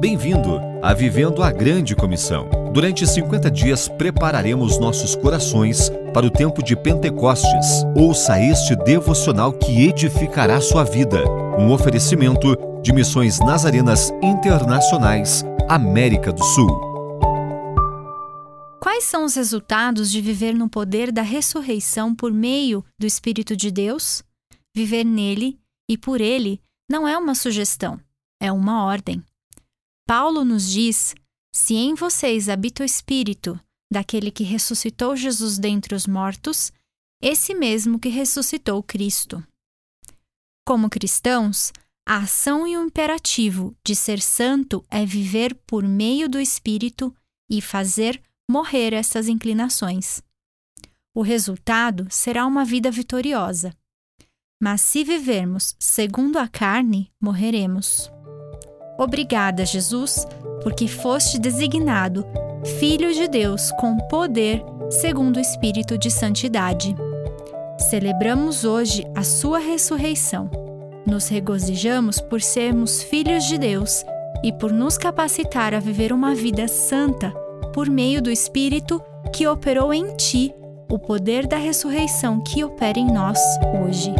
Bem-vindo a Vivendo a Grande Comissão. Durante 50 dias prepararemos nossos corações para o tempo de Pentecostes. Ouça este devocional que edificará sua vida. Um oferecimento de Missões Nazarenas Internacionais, América do Sul. Quais são os resultados de viver no poder da ressurreição por meio do Espírito de Deus? Viver nele e por ele não é uma sugestão, é uma ordem. Paulo nos diz: se em vocês habita o Espírito daquele que ressuscitou Jesus dentre os mortos, esse mesmo que ressuscitou Cristo. Como cristãos, a ação e o imperativo de ser santo é viver por meio do Espírito e fazer morrer essas inclinações. O resultado será uma vida vitoriosa. Mas se vivermos segundo a carne, morreremos. Obrigada, Jesus, porque foste designado Filho de Deus com poder, segundo o Espírito de Santidade. Celebramos hoje a Sua ressurreição. Nos regozijamos por sermos filhos de Deus e por nos capacitar a viver uma vida santa por meio do Espírito que operou em ti, o poder da ressurreição que opera em nós hoje.